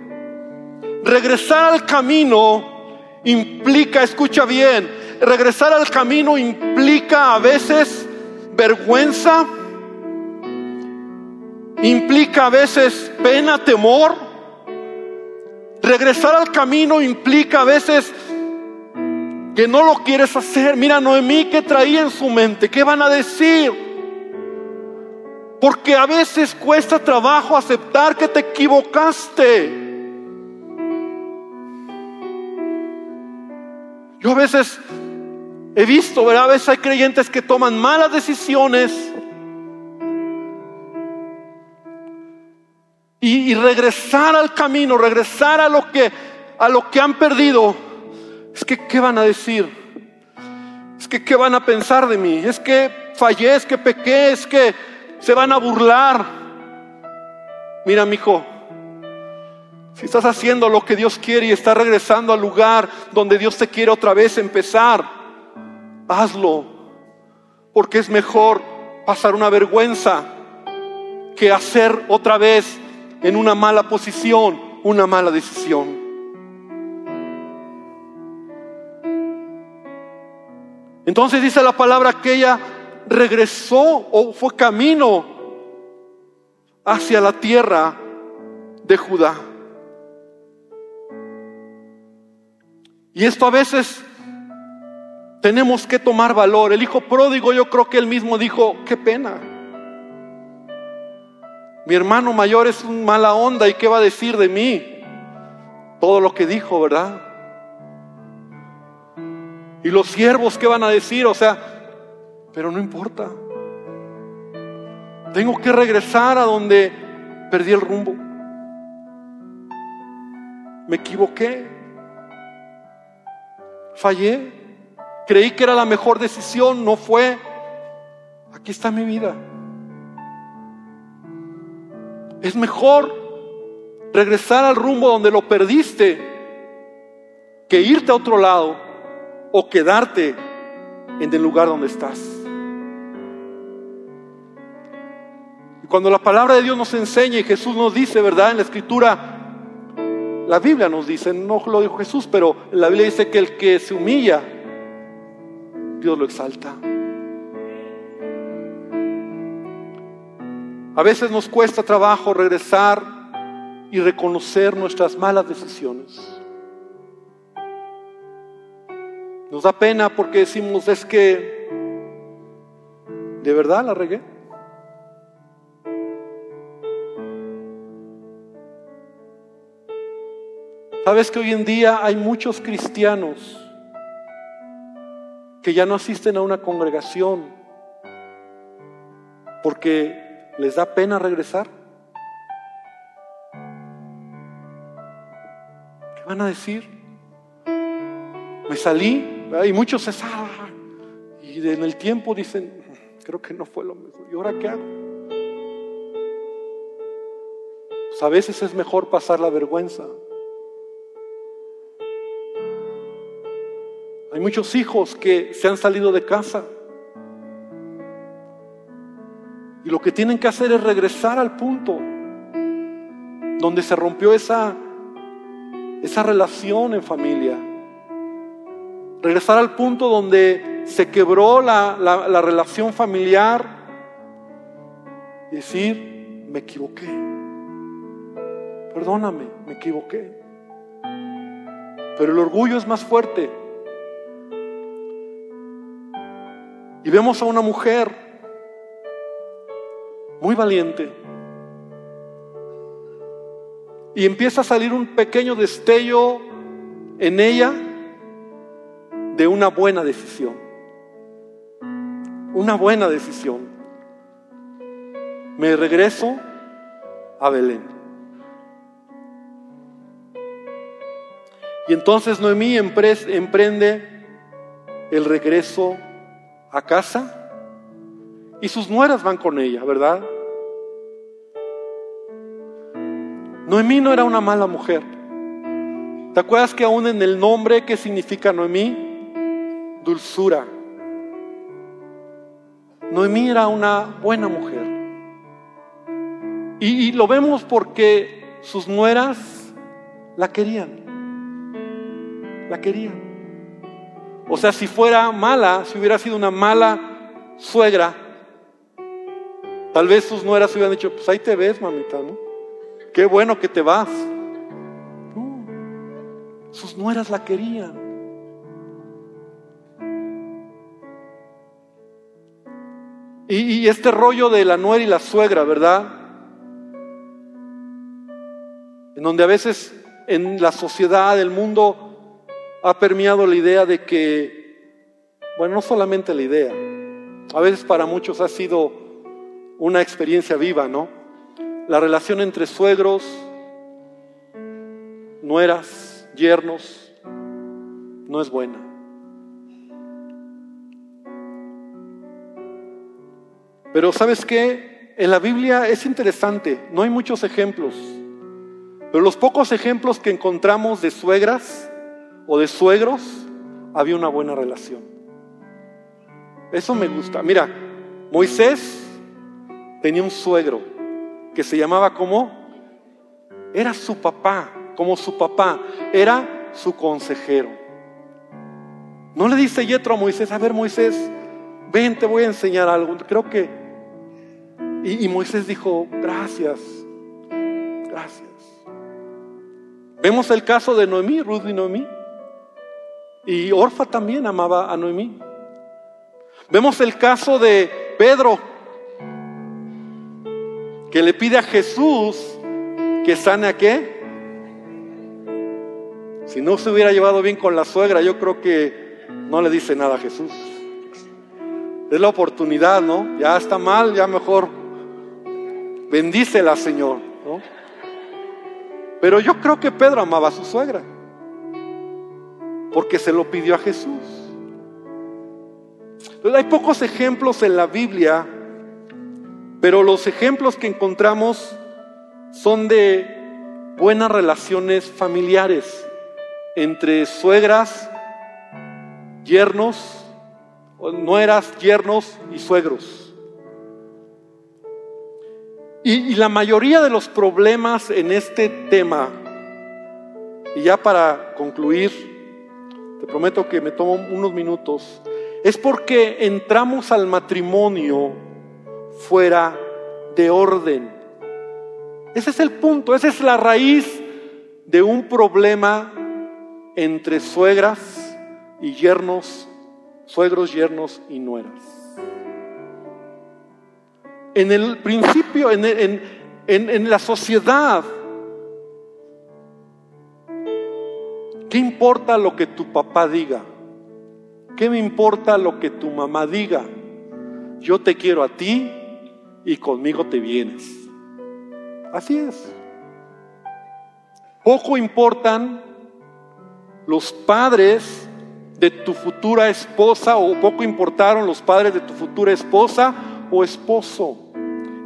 Regresar al camino implica, escucha bien, regresar al camino implica a veces vergüenza, implica a veces pena, temor. Regresar al camino implica a veces que no lo quieres hacer. Mira Noemí que traía en su mente, ¿qué van a decir? Porque a veces cuesta trabajo aceptar que te equivocaste. Yo a veces he visto, ¿verdad? A veces hay creyentes que toman malas decisiones y, regresar al camino, regresar a lo que a lo que han perdido. Es que qué van a decir? Es que qué van a pensar de mí? Es que fallé, es que pequé, es que se van a burlar. Mira, mi hijo, si estás haciendo lo que Dios quiere y estás regresando al lugar donde Dios te quiere otra vez empezar, hazlo. Porque es mejor pasar una vergüenza que hacer otra vez en una mala posición una mala decisión. Entonces dice la palabra que ella regresó o fue camino hacia la tierra de Judá. Y esto a veces tenemos que tomar valor. El hijo pródigo yo creo que él mismo dijo, qué pena. Mi hermano mayor es un mala onda y qué va a decir de mí. Todo lo que dijo, ¿verdad? Y los siervos, ¿qué van a decir? O sea, pero no importa. Tengo que regresar a donde perdí el rumbo. Me equivoqué fallé, creí que era la mejor decisión, no fue. Aquí está mi vida. Es mejor regresar al rumbo donde lo perdiste que irte a otro lado o quedarte en el lugar donde estás. Y cuando la palabra de Dios nos enseña y Jesús nos dice, ¿verdad? En la escritura, la Biblia nos dice, no lo dijo Jesús, pero la Biblia dice que el que se humilla, Dios lo exalta. A veces nos cuesta trabajo regresar y reconocer nuestras malas decisiones. Nos da pena porque decimos, es que de verdad la regué. Sabes que hoy en día hay muchos cristianos que ya no asisten a una congregación porque les da pena regresar. ¿Qué van a decir? Me salí y muchos se salen y en el tiempo dicen, creo que no fue lo mejor. ¿Y ahora qué hago? Pues a veces es mejor pasar la vergüenza Hay muchos hijos que se han salido de casa. Y lo que tienen que hacer es regresar al punto donde se rompió esa, esa relación en familia. Regresar al punto donde se quebró la, la relación familiar y decir, me equivoqué. Perdóname, me equivoqué. Pero el orgullo es más fuerte. Y vemos a una mujer muy valiente. Y empieza a salir un pequeño destello en ella de una buena decisión. Una buena decisión. Me regreso a Belén. Y entonces Noemí emprende el regreso a casa y sus nueras van con ella, ¿verdad? Noemí no era una mala mujer. ¿Te acuerdas que aún en el nombre que significa Noemí? Dulzura. Noemí era una buena mujer. Y, y lo vemos porque sus nueras la querían la querían. O sea, si fuera mala, si hubiera sido una mala suegra, tal vez sus nueras hubieran dicho, pues ahí te ves, mamita, ¿no? Qué bueno que te vas. sus nueras la querían. Y, y, este rollo de la nuera y la suegra, ¿verdad? En donde a veces en la sociedad, el mundo, ha permeado la idea de que, bueno, no solamente la idea, a veces para muchos ha sido una experiencia viva, ¿no? La relación entre suegros, nueras, yernos, no es buena. Pero sabes qué, en la Biblia es interesante, no hay muchos ejemplos, pero los pocos ejemplos que encontramos de suegras, o de suegros, había una buena relación. Eso me gusta. Mira, Moisés tenía un suegro que se llamaba como, era su papá, como su papá, era su consejero. No le dice Yetro a Moisés, a ver Moisés, ven, te voy a enseñar algo. Creo que... Y, Moisés dijo, gracias, gracias. Vemos el caso de Noemí, Ruth y Noemí. Y Orfa también amaba a Noemí. Vemos el caso de Pedro, que le pide a Jesús que sane a qué. Si no se hubiera llevado bien con la suegra, yo creo que no le dice nada a Jesús. Es la oportunidad, ¿no? Ya está mal, ya mejor bendícela, Señor. ¿no? Pero yo creo que Pedro amaba a su suegra porque se lo pidió a Jesús. hay pocos ejemplos en la Biblia, pero los ejemplos que encontramos son de buenas relaciones familiares entre suegras, yernos, nueras, yernos y suegros. Y, y, la mayoría de los problemas en este tema, y ya para concluir, te prometo que me tomo unos minutos, es porque entramos al matrimonio fuera de orden. Ese es el punto, esa es la raíz de un problema entre suegras y yernos, suegros, yernos y nueras. En el principio, en, en, en la sociedad, ¿Qué importa lo que tu papá diga? ¿Qué me importa lo que tu mamá diga? Yo te quiero a ti y conmigo te vienes. Así es. Poco importan los padres de tu futura esposa o poco importaron los padres de tu futura esposa o esposo.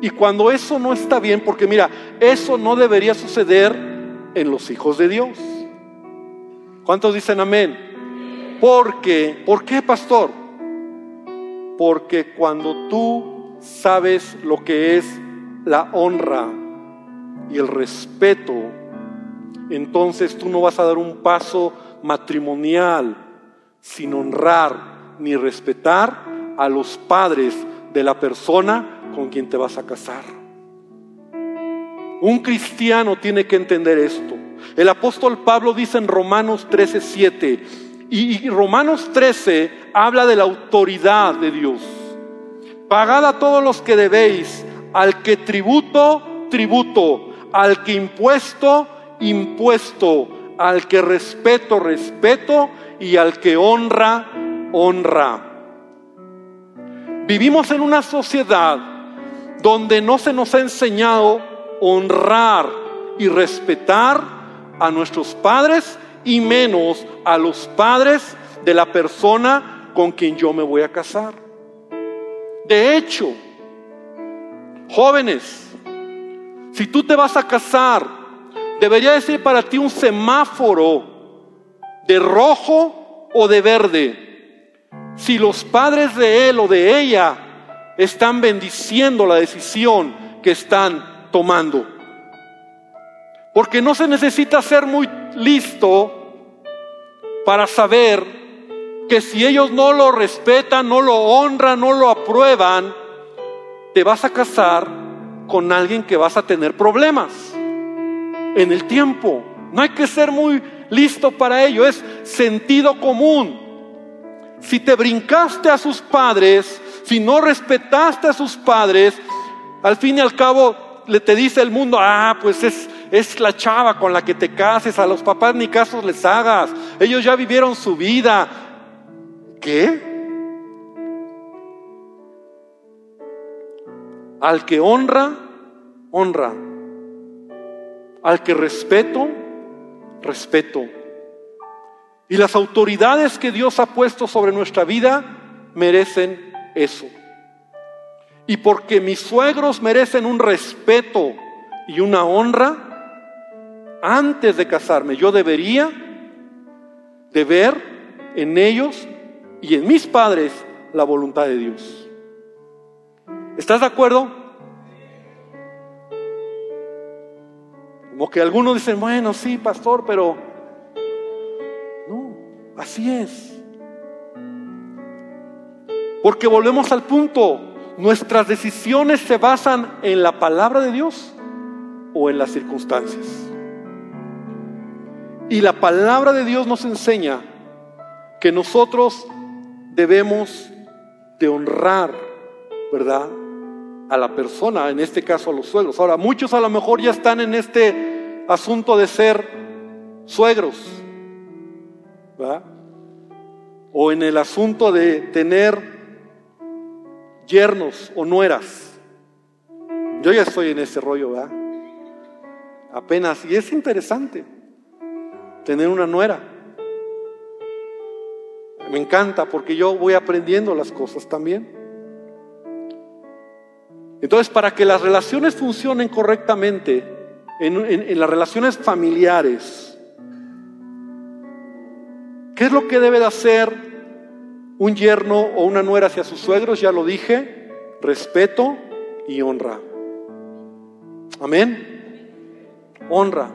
Y cuando eso no está bien, porque mira, eso no debería suceder en los hijos de Dios. ¿Cuántos dicen amén? Porque, ¿por qué, pastor? Porque cuando tú sabes lo que es la honra y el respeto entonces tú no vas a dar un paso matrimonial sin honrar ni respetar a los padres de la persona con quien te vas a casar. Un cristiano tiene que entender esto. El apóstol Pablo dice en Romanos 13:7, y Romanos 13 habla de la autoridad de Dios. Pagad a todos los que debéis, al que tributo, tributo, al que impuesto, impuesto, al que respeto, respeto, y al que honra, honra. Vivimos en una sociedad donde no se nos ha enseñado honrar y respetar a nuestros padres y menos a los padres de la persona con quien yo me voy a casar. De hecho, jóvenes, si tú te vas a casar, debería de ser para ti un semáforo de rojo o de verde. Si los padres de él o de ella están bendiciendo la decisión que están tomando. Porque no se necesita ser muy listo para saber que si ellos no lo respetan, no lo honran, no lo aprueban, te vas a casar con alguien que vas a tener problemas en el tiempo. No hay que ser muy listo para ello, es sentido común. Si te brincaste a sus padres, si no respetaste a sus padres, al fin y al cabo le te dice el mundo, ah, pues es, es la chava con la que te cases, a los papás ni casos les hagas, ellos ya vivieron su vida. ¿Qué? Al que honra, honra. Al que respeto, respeto. Y las autoridades que Dios ha puesto sobre nuestra vida merecen eso. Y porque mis suegros merecen un respeto y una honra, antes de casarme yo debería de ver en ellos y en mis padres la voluntad de Dios. ¿Estás de acuerdo? Como que algunos dicen, bueno, sí, pastor, pero no, así es. Porque volvemos al punto, ¿Nuestras decisiones se basan en la palabra de Dios o en las circunstancias? Y la palabra de Dios nos enseña que nosotros debemos de honrar, ¿verdad? A la persona, en este caso a los suegros. Ahora, muchos a lo mejor ya están en este asunto de ser suegros, ¿verdad? O en el asunto de tener yernos o nueras. Yo ya estoy en ese rollo, ¿verdad? Apenas. Y es interesante tener una nuera. Me encanta porque yo voy aprendiendo las cosas también. Entonces, para que las relaciones funcionen correctamente, en, las relaciones familiares, ¿qué es lo que debe de hacer un yerno o una nuera hacia sus suegros, ya lo dije, respeto y honra. Amén. Honra.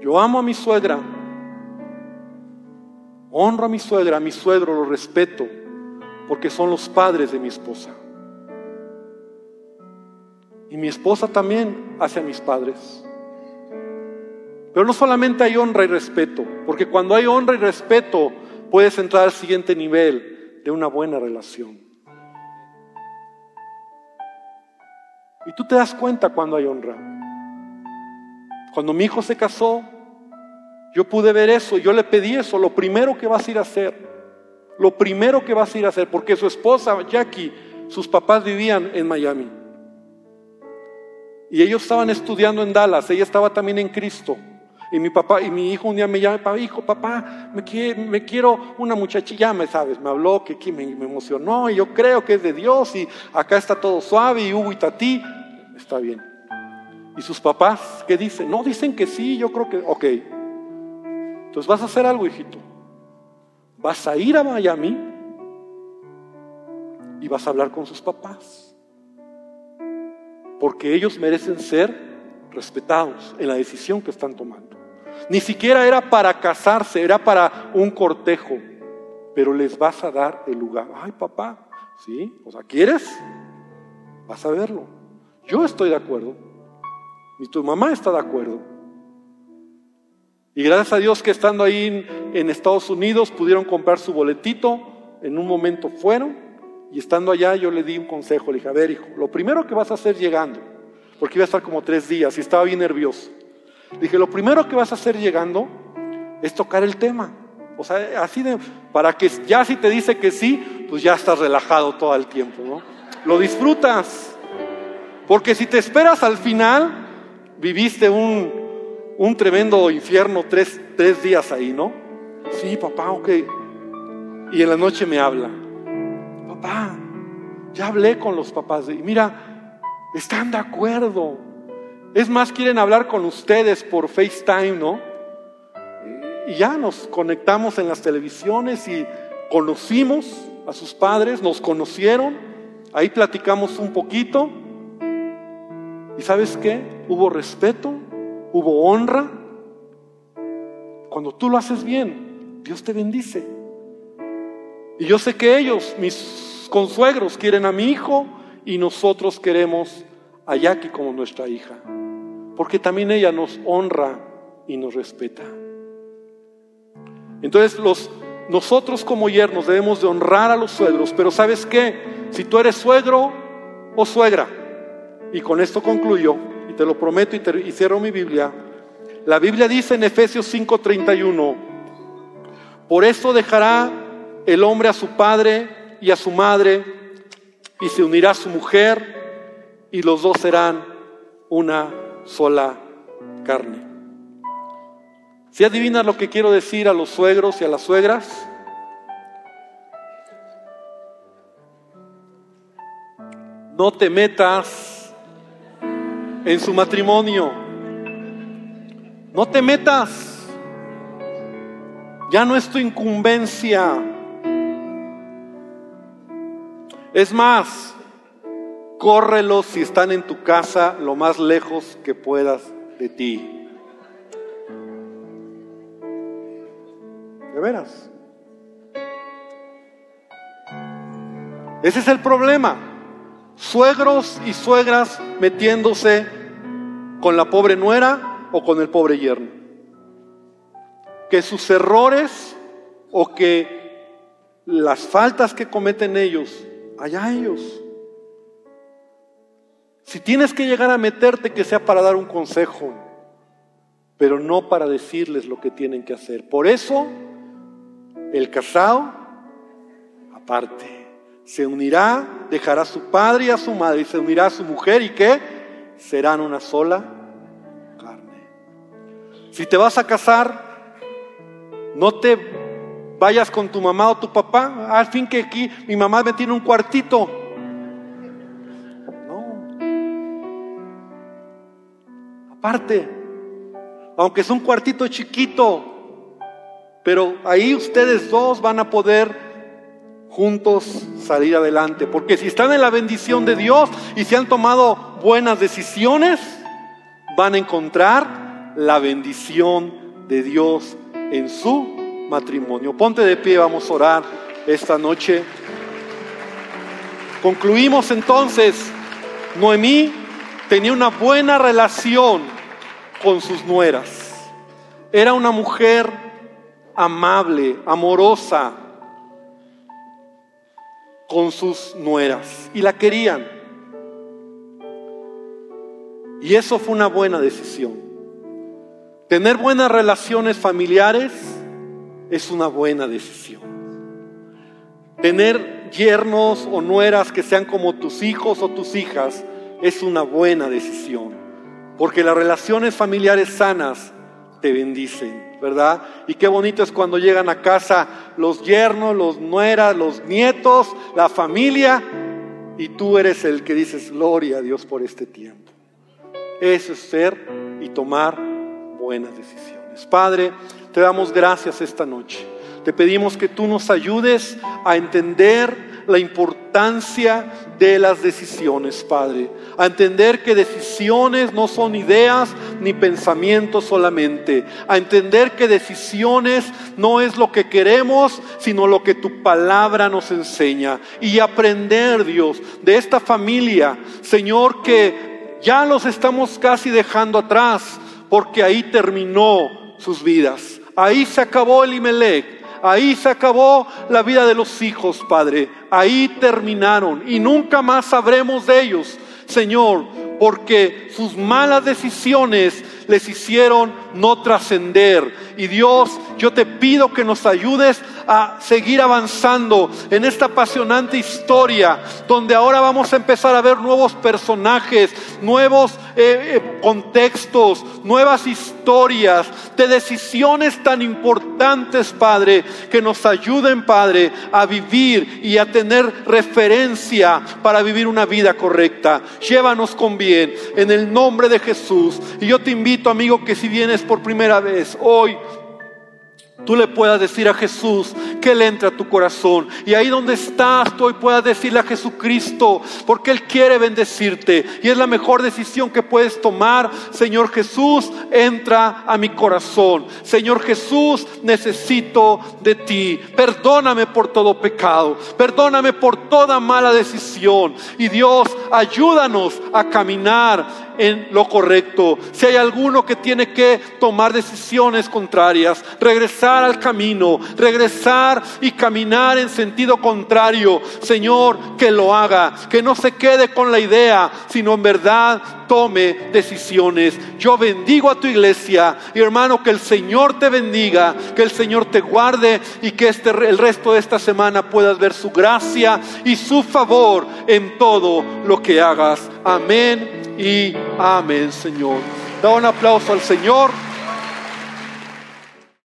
Yo amo a mi suegra. Honro a mi suegra, a mi suegro lo respeto, porque son los padres de mi esposa. Y mi esposa también hacia mis padres. Pero no solamente hay honra y respeto, porque cuando hay honra y respeto, puedes entrar al siguiente nivel de una buena relación. Y tú te das cuenta cuando hay honra. Cuando mi hijo se casó, yo pude ver eso, yo le pedí eso, lo primero que vas a ir a hacer, lo primero que vas a ir a hacer, porque su esposa, Jackie, sus papás vivían en Miami. Y ellos estaban estudiando en Dallas, ella estaba también en Cristo. Y mi papá y mi hijo un día me llama, hijo, papá, me, me quiero una muchachilla, me sabes, me habló, que, me, me, emocionó, y yo creo que es de Dios, y acá está todo suave, y Hugo y Tati, está bien. ¿Y sus papás qué dicen? No, dicen que sí, yo creo que, ok. Entonces vas a hacer algo, hijito. Vas a ir a Miami y vas a hablar con sus papás. Porque ellos merecen ser respetados en la decisión que están tomando. Ni siquiera era para casarse, era para un cortejo, pero les vas a dar el lugar. Ay, papá, ¿sí? O sea, ¿quieres? Vas a verlo. Yo estoy de acuerdo. Y tu mamá está de acuerdo. Y gracias a Dios que estando ahí en, Estados Unidos pudieron comprar su boletito, en un momento fueron, y estando allá yo le di un consejo, le dije, a ver hijo, lo primero que vas a hacer llegando, porque iba a estar como tres días y estaba bien nervioso, dije, lo primero que vas a hacer llegando es tocar el tema. O sea, así de, para que ya si te dice que sí, pues ya estás relajado todo el tiempo, ¿no? Lo disfrutas. Porque si te esperas al final, viviste un, un tremendo infierno tres, tres días ahí, ¿no? Sí, papá, ok. Y en la noche me habla, papá, ya hablé con los papás y mira, están de acuerdo. Es más, quieren hablar con ustedes por FaceTime, ¿no? Y ya nos conectamos en las televisiones y conocimos a sus padres, nos conocieron, ahí platicamos un poquito. ¿Y sabes qué? Hubo respeto, hubo honra. Cuando tú lo haces bien, Dios te bendice. Y yo sé que ellos, mis consuegros, quieren a mi hijo y nosotros queremos a Jackie como nuestra hija. Porque también ella nos honra y nos respeta. Entonces los, nosotros como yernos debemos de honrar a los suegros, pero ¿sabes qué? Si tú eres suegro o suegra, y con esto concluyo, y te lo prometo y, te, cierro mi Biblia, la Biblia dice en Efesios 5:31, por eso dejará el hombre a su padre y a su madre, y se unirá a su mujer, y los dos serán una sola carne. Si adivinas lo que quiero decir a los suegros y a las suegras, no te metas en su matrimonio. No te metas. Ya no es tu incumbencia. Es más, córrelos si están en tu casa lo más lejos que puedas de ti. De veras. Ese es el problema. Suegros y suegras metiéndose con la pobre nuera o con el pobre yerno. Que sus errores o que las faltas que cometen ellos, allá ellos. Si tienes que llegar a meterte, que sea para dar un consejo, pero no para decirles lo que tienen que hacer. Por eso el casado, aparte, se unirá, dejará a su padre y a su madre y se unirá a su mujer y que serán una sola carne. Si te vas a casar, no te vayas con tu mamá o tu papá. Al fin que aquí mi mamá me tiene un cuartito. No. Aparte, aunque es un cuartito chiquito, pero ahí ustedes dos van a poder juntos salir adelante. Porque si están en la bendición de Dios y si han tomado buenas decisiones, van a encontrar la bendición de Dios en su matrimonio. Ponte de pie, vamos a orar esta noche. Concluimos entonces, Noemí tenía una buena relación con sus nueras. Era una mujer amable, amorosa con sus nueras y la querían. Y eso fue una buena decisión. Tener buenas relaciones familiares es una buena decisión. Tener yernos o nueras que sean como tus hijos o tus hijas es una buena decisión. Porque las relaciones familiares sanas te bendicen. ¿Verdad? Y qué bonito es cuando llegan a casa los yernos, los nueras, los nietos, la familia, y tú eres el que dices, gloria a Dios por este tiempo. Eso es ser y tomar buenas decisiones. Padre, te damos gracias esta noche. Te pedimos que tú nos ayudes a entender la importancia de las decisiones, Padre. A entender que decisiones no son ideas ni pensamientos solamente. A entender que decisiones no es lo que queremos, sino lo que tu palabra nos enseña. Y aprender, Dios, de esta familia, Señor, que ya los estamos casi dejando atrás, porque ahí terminó sus vidas. Ahí se acabó el Imelec Ahí se acabó la vida de los hijos, Padre. Ahí terminaron y nunca más sabremos de ellos, Señor, porque sus malas decisiones les hicieron no trascender. Y Dios, yo te pido que nos ayudes a seguir avanzando en esta apasionante historia, donde ahora vamos a empezar a ver nuevos personajes, nuevos eh, eh, contextos, nuevas historias de decisiones tan importantes, Padre, que nos ayuden, Padre, a vivir y a tener referencia para vivir una vida correcta. Llévanos con bien, en el nombre de Jesús. Y yo te invito, amigo, que si vienes por primera vez hoy, tú le puedas decir a Jesús que Él entre a tu corazón. Y ahí donde estás, tú hoy puedas decirle a Jesucristo, porque Él quiere bendecirte. Y es la mejor decisión que puedes tomar. Señor Jesús, entra a mi corazón. Señor Jesús, necesito de ti. Perdóname por todo pecado. Perdóname por toda mala decisión. Y Dios, ayúdanos a caminar en lo correcto. Si hay alguno que tiene que tomar decisiones contrarias, al camino, regresar y caminar en sentido contrario, Señor, que lo haga, que no se quede con la idea, sino en verdad tome decisiones. Yo bendigo a tu iglesia y hermano, que el Señor te bendiga, que el Señor te guarde y que este, el resto de esta semana puedas ver su gracia y su favor en todo lo que hagas. Amén y amén, Señor. Da un aplauso al Señor.